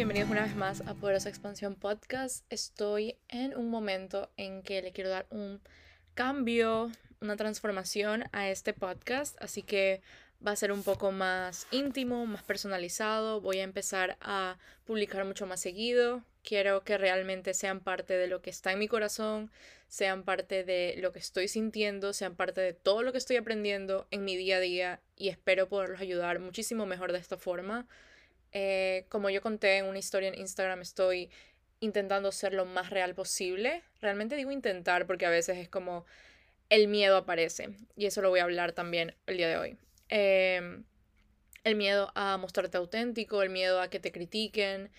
bienvenidos una vez más a Poderosa Expansión Podcast. Estoy en un momento en que le quiero dar un cambio, una transformación a este podcast, así que va a ser un poco más íntimo, más personalizado. Voy a empezar a publicar mucho más seguido. Quiero que realmente sean parte de lo que está en mi corazón, sean parte de lo que estoy sintiendo, sean parte de todo lo que estoy aprendiendo en mi día a día y espero poderlos ayudar muchísimo mejor de esta forma. Eh, como yo conté en una historia en Instagram, estoy intentando ser lo más real posible. Realmente digo intentar porque a veces es como el miedo aparece y eso lo voy a hablar también el día de hoy. Em, el miedo a mostrarte auténtico, el miedo a que te critiquen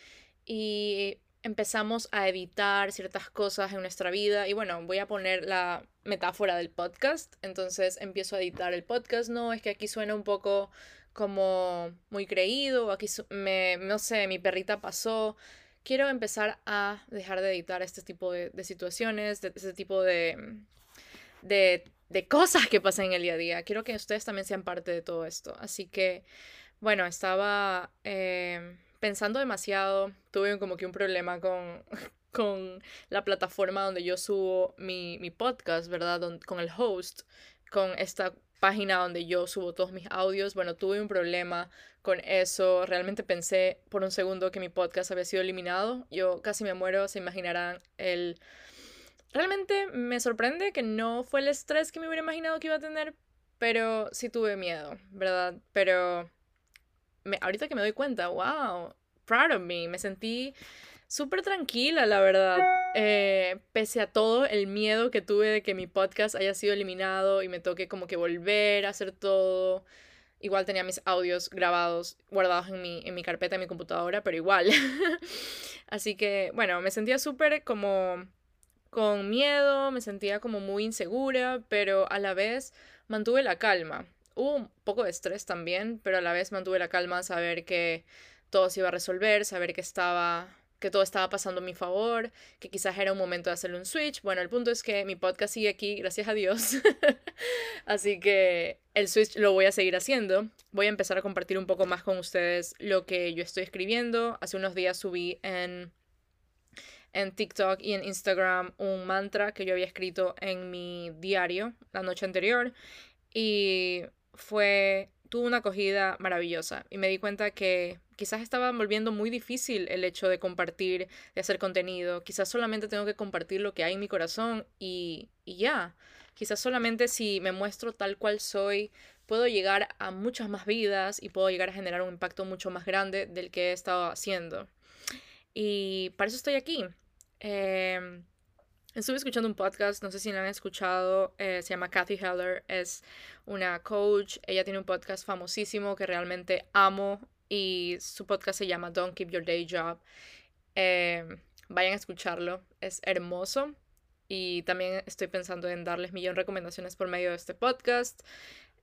y empezamos a editar ciertas cosas en nuestra vida y bueno, voy a poner la metáfora del podcast, entonces empiezo a editar el podcast, no, es que aquí suena un poco como muy creído, aquí me, no sé, mi perrita pasó. Quiero empezar a dejar de editar este tipo de, situaciones, de, este tipo de, de, de cosas que pasan en el día a día. Quiero que ustedes también sean parte de todo esto. Así que, bueno, estaba eh, pensando demasiado. Tuve como que un problema con, con la plataforma donde yo subo mi, mi podcast, ¿verdad? con el host, con esta página donde yo subo todos mis audios. Bueno, tuve un problema con eso. Realmente pensé por un segundo que mi podcast había sido eliminado. Yo casi me muero, se imaginarán el... Realmente me sorprende que no fue el estrés que me hubiera imaginado que iba a tener, pero sí tuve miedo, ¿verdad? Pero me, ahorita que me doy cuenta, wow, proud of me, me sentí súper tranquila, la verdad. Eh, pese a todo el miedo que tuve de que mi podcast haya sido eliminado y me toque como que volver a hacer todo. Igual tenía mis audios grabados, guardados en mi, en mi carpeta, en mi computadora, pero igual. Así que, bueno, me sentía súper como con miedo, me sentía como muy insegura, pero a la vez mantuve la calma. Hubo un poco de estrés también, pero a la vez mantuve la calma, saber que todo se iba a resolver, saber que estaba que todo estaba pasando a mi favor, que quizás era un momento de hacerle un switch. Bueno, el punto es que mi podcast sigue aquí, gracias a Dios. Así que el switch lo voy a seguir haciendo. Voy a empezar a compartir un poco más con ustedes lo que yo estoy escribiendo. Hace unos días subí en, en TikTok y en Instagram un mantra que yo había escrito en mi diario la noche anterior. Y fue tuvo una acogida maravillosa y me di cuenta que quizás estaba volviendo muy difícil el hecho de compartir, de hacer contenido. Quizás solamente tengo que compartir lo que hay en mi corazón y, ya. Quizás solamente si me muestro tal cual soy, puedo llegar a muchas más vidas y puedo llegar a generar un impacto mucho más grande del que he estado haciendo. Y para eso estoy aquí. Eh, Estuve escuchando un podcast, no sé si lo han escuchado, eh, se llama Kathy Heller, es una coach, ella tiene un podcast famosísimo que realmente amo y su podcast se llama Don't Keep Your Day Job. Em, vayan a escucharlo, es hermoso y también estoy pensando en darles millón recomendaciones por medio de este podcast.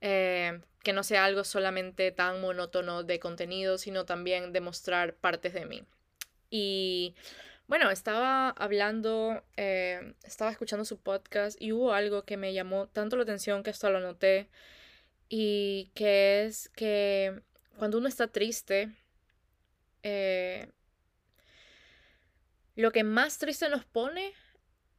Em, que no sea algo solamente tan monótono de contenido, sino también demostrar partes de mí. Y bueno, estaba hablando, eh, estaba escuchando su podcast y hubo algo que me llamó tanto la atención que esto lo noté y que es que cuando uno está triste, eh, lo que más triste nos pone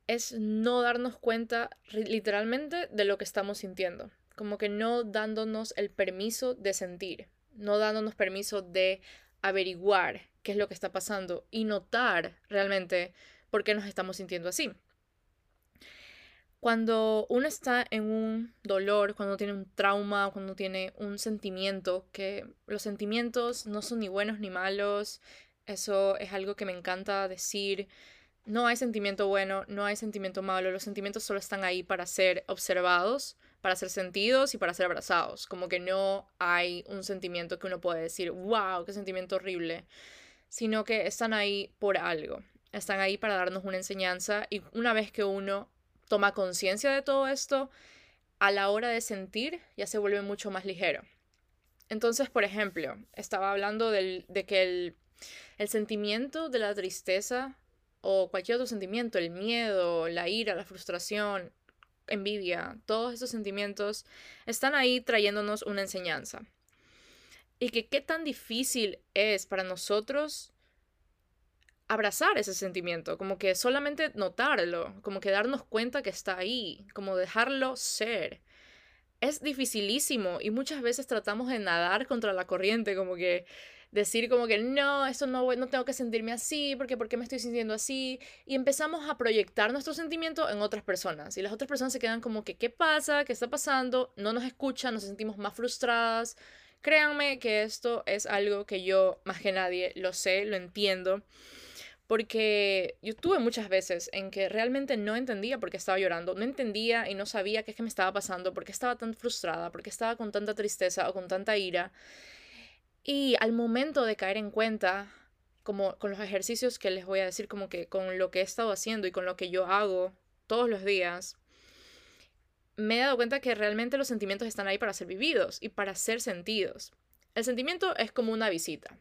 es no darnos cuenta literalmente de lo que estamos sintiendo, como que no dándonos el permiso de sentir, no dándonos permiso de averiguar qué es lo que está pasando y notar realmente por qué nos estamos sintiendo así. Cuando uno está en un dolor, cuando tiene un trauma, cuando tiene un sentimiento, que los sentimientos no son ni buenos ni malos, eso es algo que me encanta decir. No hay sentimiento bueno, no hay sentimiento malo, los sentimientos solo están ahí para ser observados para ser sentidos y para ser abrazados. Como que no hay un sentimiento que uno puede decir, wow, qué sentimiento horrible, sino que están ahí por algo. Están ahí para darnos una enseñanza y una vez que uno toma conciencia de todo esto, a la hora de sentir ya se vuelve mucho más ligero. Entonces, por ejemplo, estaba hablando de que el, el sentimiento de la tristeza o cualquier otro sentimiento, el miedo, la ira, la frustración, envidia, todos esos sentimientos están ahí trayéndonos una enseñanza. Y que qué tan difícil es para nosotros abrazar ese sentimiento, como que solamente notarlo, como que darnos cuenta que está ahí, como dejarlo ser. Es dificilísimo y muchas veces tratamos de nadar contra la corriente, como que decir como que no, esto no, no tengo que sentirme así, porque ¿por me estoy sintiendo así? Y empezamos a proyectar nuestro sentimiento en otras personas. Y las otras personas se quedan como que, ¿qué pasa? ¿Qué está pasando? No nos escuchan, nos sentimos más frustradas. Créanme que esto es algo que yo más que nadie lo sé, lo entiendo. Porque yo tuve muchas veces en que realmente no entendía por qué estaba llorando, no entendía y no sabía qué es que me estaba pasando, por qué estaba tan frustrada, por qué estaba con tanta tristeza o con tanta ira. Y al momento de caer en cuenta, como con los ejercicios que les voy a decir, como que con lo que he estado haciendo y con lo que yo hago todos los días, me he dado cuenta que realmente los sentimientos están ahí para ser vividos y para ser sentidos. El sentimiento es como una visita.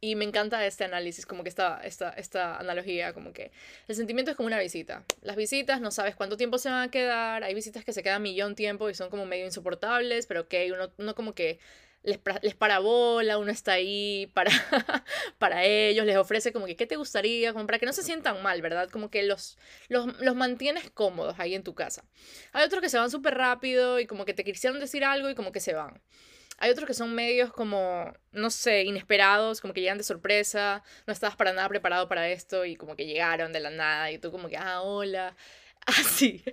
Y me encanta este análisis, como que esta, esta, esta analogía, como que el sentimiento es como una visita. Las visitas no sabes cuánto tiempo se van a quedar, hay visitas que se quedan millón tiempo y son como medio insoportables, pero que uno, uno como que les, les parabola, uno está ahí para, para ellos, les ofrece como que, ¿qué te gustaría? Como para que no se sientan mal, ¿verdad? Como que los, los, los mantienes cómodos ahí en tu casa. Hay otros que se van súper rápido y como que te quisieron decir algo y como que se van. Hay otros que son medios como, no sé, inesperados, como que llegan de sorpresa, no estabas para nada preparado para esto y como que llegaron de la nada y tú como que, ah, hola. Así.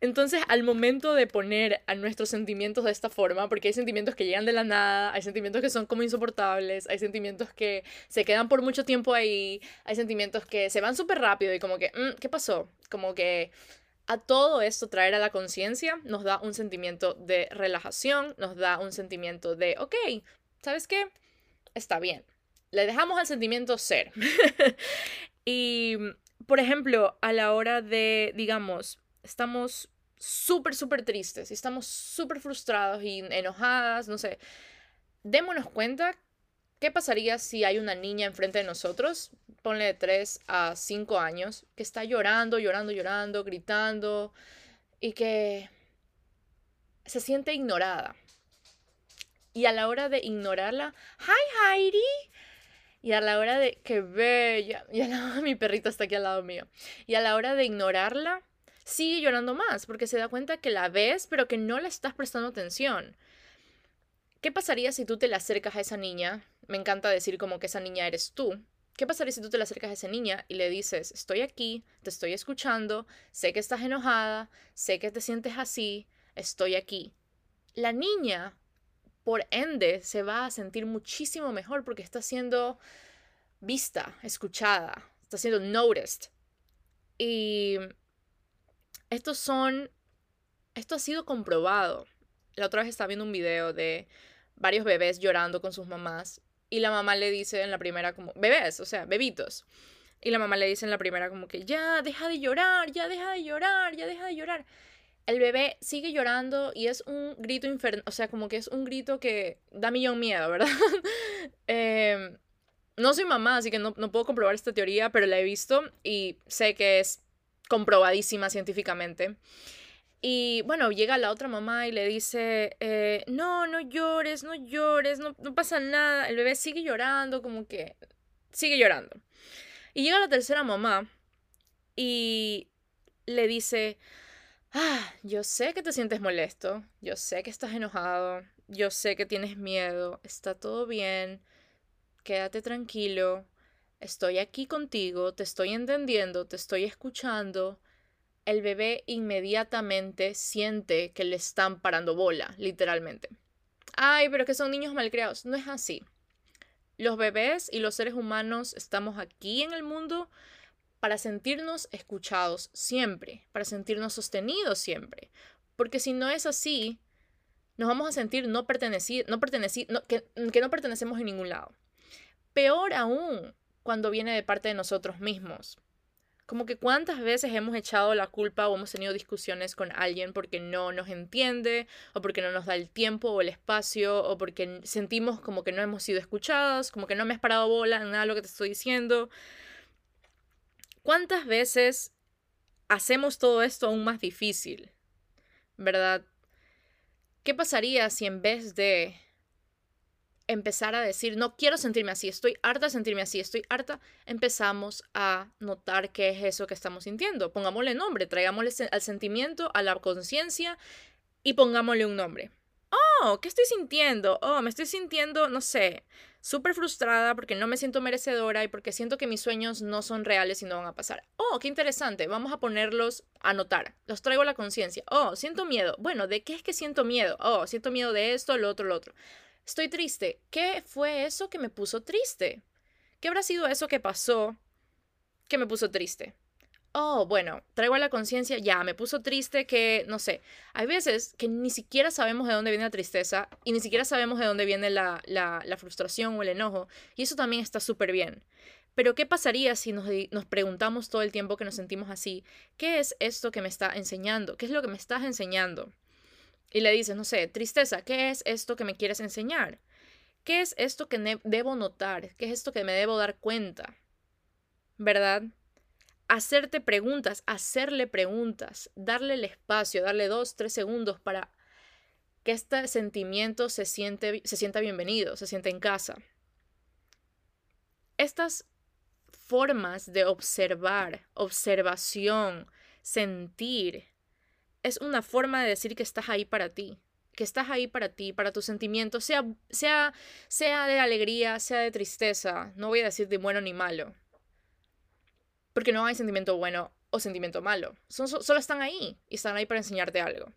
Entonces, al momento de poner a nuestros sentimientos de esta forma, porque hay sentimientos que llegan de la nada, hay sentimientos que son como insoportables, hay sentimientos que se quedan por mucho tiempo ahí, hay sentimientos que se van súper rápido y como que, mm, ¿qué pasó? Como que a todo esto traer a la conciencia nos da un sentimiento de relajación, nos da un sentimiento de, ok, ¿sabes qué? Está bien. Le dejamos al sentimiento ser. y por ejemplo, a la hora de, digamos, estamos súper, súper tristes y estamos súper frustrados y enojadas, no sé, démonos cuenta qué pasaría si hay una niña enfrente de nosotros, ponle de 3 a 5 años, que está llorando, llorando, llorando, gritando y que se siente ignorada. Y a la hora de ignorarla, ¡Hi Heidi! Y a la hora de que bella, y a la, mi perrito está aquí al lado mío. Y a la hora de ignorarla, sigue llorando más porque se da cuenta que la ves, pero que no le estás prestando atención. ¿Qué pasaría si tú te le acercas a esa niña? Me encanta decir como que esa niña eres tú. ¿Qué pasaría si tú te le acercas a esa niña y le dices, estoy aquí, te estoy escuchando, sé que estás enojada, sé que te sientes así, estoy aquí? La niña por ende se va a sentir muchísimo mejor porque está siendo vista, escuchada, está siendo noticed. Y estos son, esto ha sido comprobado. La otra vez estaba viendo un video de varios bebés llorando con sus mamás y la mamá le dice en la primera como, bebés, o sea, bebitos. Y la mamá le dice en la primera como que, ya, deja de llorar, ya deja de llorar, ya deja de llorar el bebé sigue llorando y es un grito infernal, o sea, como que es un grito que da millón miedo, ¿verdad? Em, no soy mamá, así que no, puedo comprobar esta teoría, pero la he visto y sé que es comprobadísima científicamente. Y bueno, llega la otra mamá y le dice, eh, no, no llores, no llores, no, no pasa nada. El bebé sigue llorando, como que sigue llorando. Y llega la tercera mamá y le dice, ah, yo sé que te sientes molesto, yo sé que estás enojado, yo sé que tienes miedo, está todo bien, quédate tranquilo, estoy aquí contigo, te estoy entendiendo, te estoy escuchando. El bebé inmediatamente siente que le están parando bola, literalmente. Ay, pero que son niños malcriados. No es así. Los bebés y los seres humanos estamos aquí en el mundo para sentirnos escuchados siempre, para sentirnos sostenidos siempre. Porque si no es así, nos vamos a sentir no no pertenecir, que, que no pertenecemos en ningún lado. Peor aún cuando viene de parte de nosotros mismos. Como que cuántas veces hemos echado la culpa o hemos tenido discusiones con alguien porque no nos entiende o porque no nos da el tiempo o el espacio o porque sentimos como que no hemos sido escuchados, como que no me has parado bola nada de lo que te estoy diciendo. ¿Cuántas veces hacemos todo esto aún más difícil? ¿Verdad? ¿Qué pasaría si en vez de empezar a decir, no quiero sentirme así, estoy harta de sentirme así, estoy harta, empezamos a notar qué es eso que estamos sintiendo. Pongámosle nombre, traigámosle al sentimiento, a la conciencia y pongámosle un nombre. Oh, ¿qué estoy sintiendo? Oh, me estoy sintiendo, no sé, súper frustrada porque no me siento merecedora y porque siento que mis sueños no son reales y no van a pasar. Oh, qué interesante, vamos a ponerlos a notar. Los traigo a la conciencia. Oh, siento miedo. Bueno, ¿de qué es que siento miedo? Oh, siento miedo de esto, lo otro, lo otro. Estoy triste. ¿Qué fue eso que me puso triste? ¿Qué habrá sido eso que pasó que me puso triste? Oh, bueno, traigo a la conciencia, ya, me puso triste que, no sé, hay veces que ni siquiera sabemos de dónde viene la tristeza y ni siquiera sabemos de dónde viene la, la, la frustración o el enojo, y eso también está súper bien. Pero ¿qué pasaría si nos, nos preguntamos todo el tiempo que nos sentimos así? ¿Qué es esto que me está enseñando? ¿Qué es lo que me estás enseñando? Y le dices, no sé, tristeza, ¿qué es esto que me quieres enseñar? ¿Qué es esto que debo notar? ¿Qué es esto que me debo dar cuenta? ¿Verdad? Hacerte preguntas, hacerle preguntas, darle el espacio, darle dos, tres segundos para que este sentimiento se, siente, se sienta bienvenido, se sienta en casa. Estas formas de observar, observación, sentir, es una forma de decir que estás ahí para ti, que estás ahí para ti, para tus sentimientos, sea, sea, sea de alegría, sea de tristeza, no voy a decir de bueno ni malo, porque no hay sentimiento bueno o sentimiento malo, Son, solo están ahí y están ahí para enseñarte algo.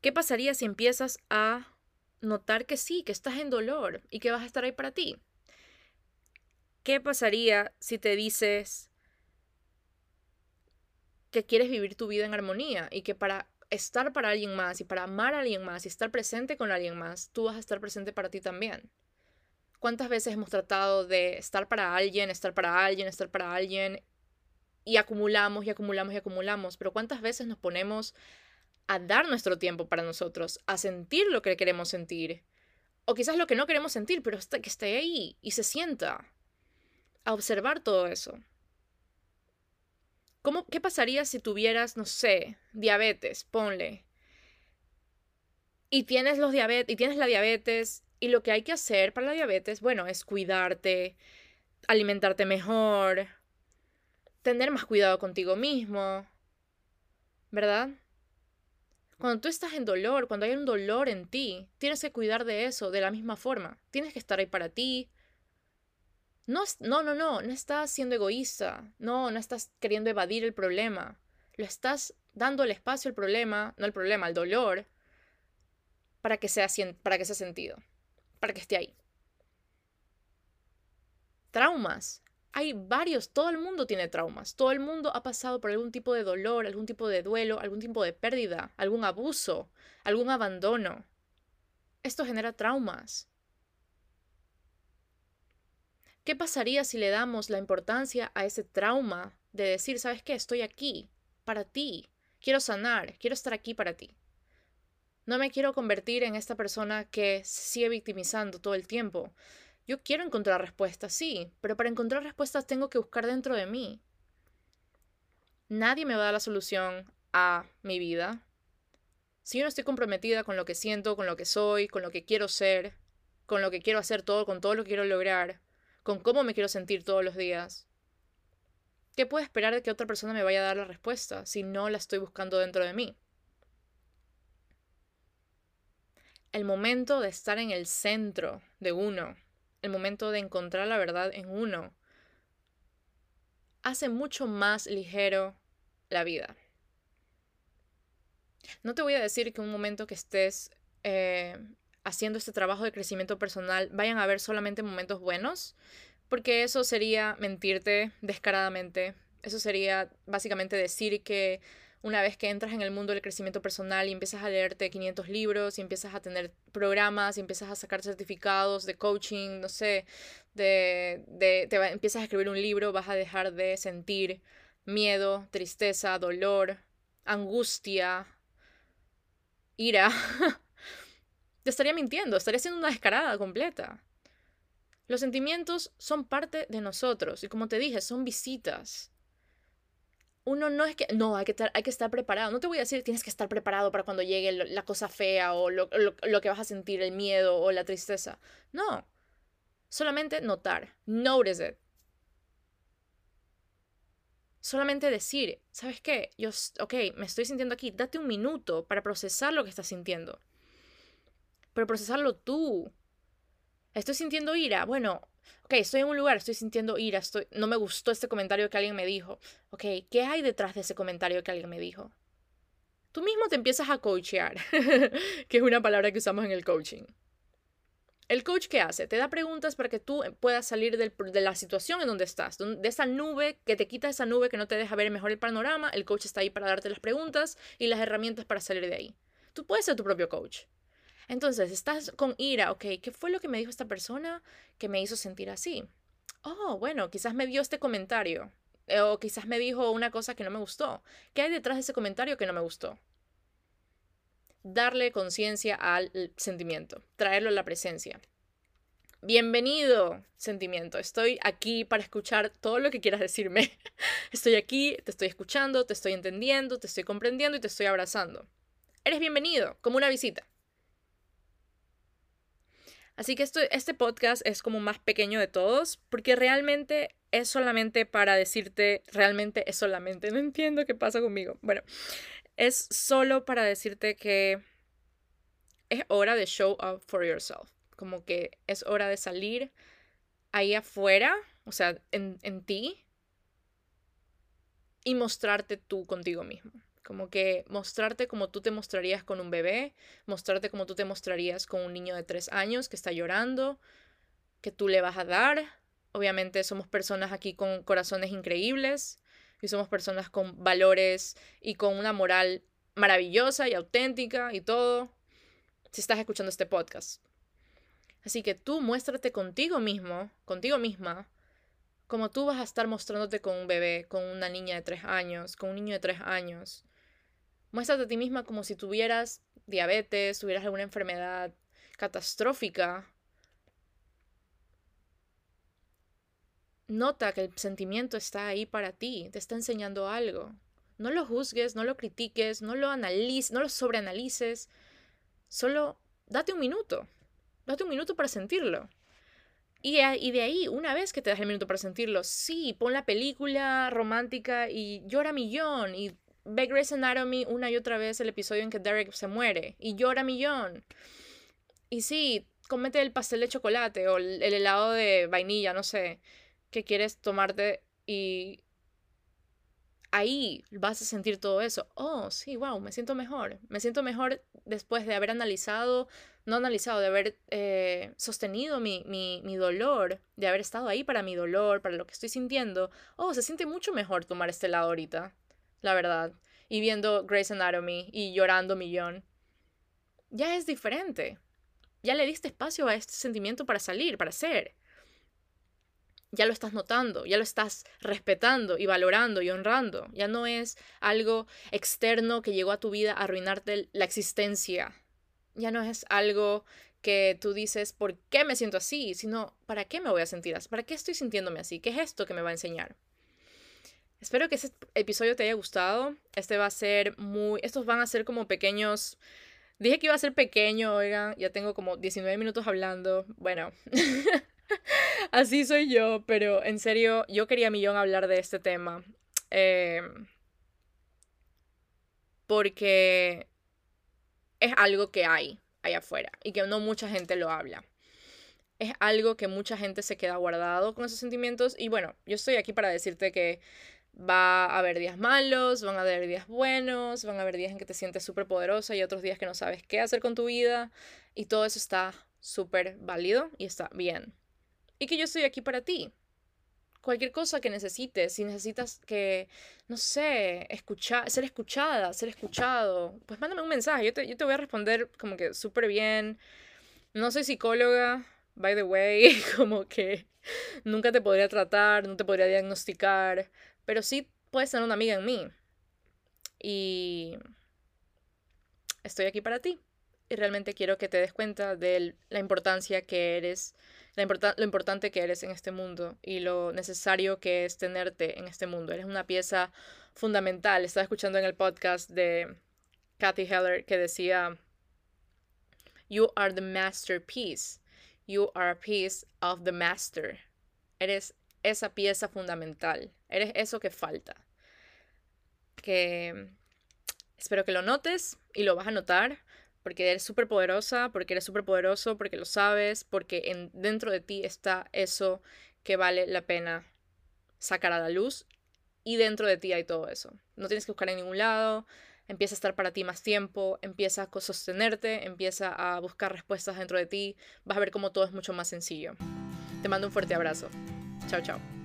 ¿Qué pasaría si empiezas a notar que sí, que estás en dolor y que vas a estar ahí para ti? ¿Qué pasaría si te dices, que quieres vivir tu vida en armonía y que para estar para alguien más y para amar a alguien más y estar presente con alguien más, tú vas a estar presente para ti también. ¿Cuántas veces hemos tratado de estar para alguien, estar para alguien, estar para alguien y acumulamos y acumulamos y acumulamos? Pero ¿cuántas veces nos ponemos a dar nuestro tiempo para nosotros, a sentir lo que queremos sentir? O quizás lo que no queremos sentir, pero que esté ahí y se sienta. A observar todo eso. ¿Cómo, ¿Qué pasaría si tuvieras, no sé, diabetes? Ponle. Y tienes, los y tienes la diabetes y lo que hay que hacer para la diabetes, bueno, es cuidarte, alimentarte mejor, tener más cuidado contigo mismo, ¿verdad? Cuando tú estás en dolor, cuando hay un dolor en ti, tienes que cuidar de eso de la misma forma. Tienes que estar ahí para ti, no, no, no, no, no estás siendo egoísta, no, no estás queriendo evadir el problema, lo estás dando el espacio al problema, no el problema, al dolor, para que sea, para que sea sentido, para que esté ahí. Traumas. Hay varios, todo el mundo tiene traumas, todo el mundo ha pasado por algún tipo de dolor, algún tipo de duelo, algún tipo de pérdida, algún abuso, algún abandono. Esto genera traumas. ¿Qué pasaría si le damos la importancia a ese trauma de decir, sabes qué, estoy aquí para ti, quiero sanar, quiero estar aquí para ti? No me quiero convertir en esta persona que sigue victimizando todo el tiempo. Yo quiero encontrar respuestas, sí, pero para encontrar respuestas tengo que buscar dentro de mí. Nadie me va a dar la solución a mi vida. Si yo no estoy comprometida con lo que siento, con lo que soy, con lo que quiero ser, con lo que quiero hacer todo, con todo lo que quiero lograr, con cómo me quiero sentir todos los días. ¿Qué puedo esperar de que otra persona me vaya a dar la respuesta si no la estoy buscando dentro de mí? El momento de estar en el centro de uno, el momento de encontrar la verdad en uno, hace mucho más ligero la vida. No te voy a decir que un momento que estés eh, haciendo este trabajo de crecimiento personal vayan a ver solamente momentos buenos, porque eso sería mentirte descaradamente. Eso sería básicamente decir que una vez que entras en el mundo del crecimiento personal y empiezas a leerte 500 libros y empiezas a tener programas y empiezas a sacar certificados de coaching, no sé, de, de te empiezas a escribir un libro, vas a dejar de sentir miedo, tristeza, dolor, angustia, ira. Te estaría mintiendo, estaría siendo una descarada completa. Los sentimientos son parte de nosotros y como te dije, son visitas. uno no es que, no, hay que, estar, hay que estar preparado. No te voy a decir tienes que estar preparado para cuando llegue la cosa fea o lo, lo que vas a sentir, el miedo o la tristeza. No, solamente notar, notice it. Solamente decir, ¿sabes qué? Yo, ok, me estoy sintiendo aquí, date un minuto para procesar lo que estás sintiendo. Pero procesarlo tú. Estoy sintiendo ira. Bueno, ok, estoy en un lugar, estoy sintiendo ira, estoy, no me gustó este comentario que alguien me dijo. Ok, ¿qué hay detrás de ese comentario que alguien me dijo? Tú mismo te empiezas a coachear, que es una palabra que usamos en el coaching. ¿El coach qué hace? Te da preguntas para que tú puedas salir de la situación en donde estás, de esa nube que te quita esa nube que no te deja ver mejor el panorama. El coach está ahí para darte las preguntas y las herramientas para salir de ahí. Tú puedes ser tu propio coach. Entonces, estás con ira, ok, ¿qué fue lo que me dijo esta persona que me hizo sentir así? Oh, bueno, quizás me dio este comentario. Eh, o quizás me dijo una cosa que no me gustó. ¿Qué hay detrás de ese comentario que no me gustó? Darle conciencia al sentimiento, traerlo a la presencia. Bienvenido, sentimiento. Estoy aquí para escuchar todo lo que quieras decirme. Estoy aquí, te estoy escuchando, te estoy entendiendo, te estoy comprendiendo y te estoy abrazando. Eres bienvenido, como una visita. Así que esto, este podcast es como más pequeño de todos, porque realmente es solamente para decirte, realmente es solamente, no entiendo qué pasa conmigo. Bueno, es solo para decirte que es hora de show up for yourself, como que es hora de salir ahí afuera, o sea, en, en ti, y mostrarte tú contigo mismo. Como que mostrarte como tú te mostrarías con un bebé, mostrarte como tú te mostrarías con un niño de tres años que está llorando, que tú le vas a dar. Obviamente somos personas aquí con corazones increíbles y somos personas con valores y con una moral maravillosa y auténtica y todo. Si estás escuchando este podcast. Así que tú muéstrate contigo mismo, contigo misma, como tú vas a estar mostrándote con un bebé, con una niña de tres años, con un niño de tres años, Muéstrate a ti misma como si tuvieras diabetes, tuvieras alguna enfermedad catastrófica. Nota que el sentimiento está ahí para ti, te está enseñando algo. No lo juzgues, no lo critiques, no lo analices, no lo sobreanalices. Solo date un minuto. Date un minuto para sentirlo. Y, de ahí, una vez que te das el minuto para sentirlo, sí, pon la película romántica y llora millón y ve Grey's Anatomy una y otra vez el episodio en que Derek se muere y llora millón. Y sí, comete el pastel de chocolate o el, helado de vainilla, no sé, que quieres tomarte y ahí vas a sentir todo eso. Oh, sí, wow, me siento mejor. Me siento mejor después de haber analizado, no analizado, de haber eh, sostenido mi, mi, mi, dolor, de haber estado ahí para mi dolor, para lo que estoy sintiendo. Oh, se siente mucho mejor tomar este helado ahorita la verdad, y viendo Grey's Anatomy y llorando millón, ya es diferente. Ya le diste espacio a este sentimiento para salir, para ser. Ya lo estás notando, ya lo estás respetando y valorando y honrando. Ya no es algo externo que llegó a tu vida a arruinarte la existencia. Ya no es algo que tú dices, ¿por qué me siento así? Sino, ¿para qué me voy a sentir así? ¿Para qué estoy sintiéndome así? ¿Qué es esto que me va a enseñar? Espero que este episodio te haya gustado. Este va a ser muy... Estos van a ser como pequeños... Dije que iba a ser pequeño, oigan, ya tengo como 19 minutos hablando. Bueno, así soy yo, pero en serio, yo quería millón hablar de este tema. Em, porque es algo que hay allá afuera y que no mucha gente lo habla. Es algo que mucha gente se queda guardado con esos sentimientos y bueno, yo estoy aquí para decirte que Va a haber días malos, van a haber días buenos, van a haber días en que te sientes súper poderosa y otros días que no sabes qué hacer con tu vida. Y todo eso está súper válido y está bien. Y que yo estoy aquí para ti. Cualquier cosa que necesites, si necesitas que, no sé, ser escuchada, ser escuchado, pues mándame un mensaje. Yo te, yo te voy a responder como que súper bien. No soy psicóloga, by the way, como que nunca te podría tratar, no te podría diagnosticar, pero sí puedes ser una amiga en mí. Y estoy aquí para ti. Y realmente quiero que te des cuenta de la importancia que eres, lo importante que eres en este mundo y lo necesario que es tenerte en este mundo. Eres una pieza fundamental. Estaba escuchando en el podcast de Kathy Heller que decía, You are the masterpiece. You are a piece of the master. Eres esa pieza fundamental. Eres eso que falta. Que espero que lo notes y lo vas a notar porque eres súper poderosa, porque eres súper poderoso, porque lo sabes, porque en, dentro de ti está eso que vale la pena sacar a la luz y dentro de ti hay todo eso. No tienes que buscar en ningún lado, empieza a estar para ti más tiempo, empieza a sostenerte, empieza a buscar respuestas dentro de ti, vas a ver cómo todo es mucho más sencillo. Te mando un fuerte abrazo. Tchau, tchau.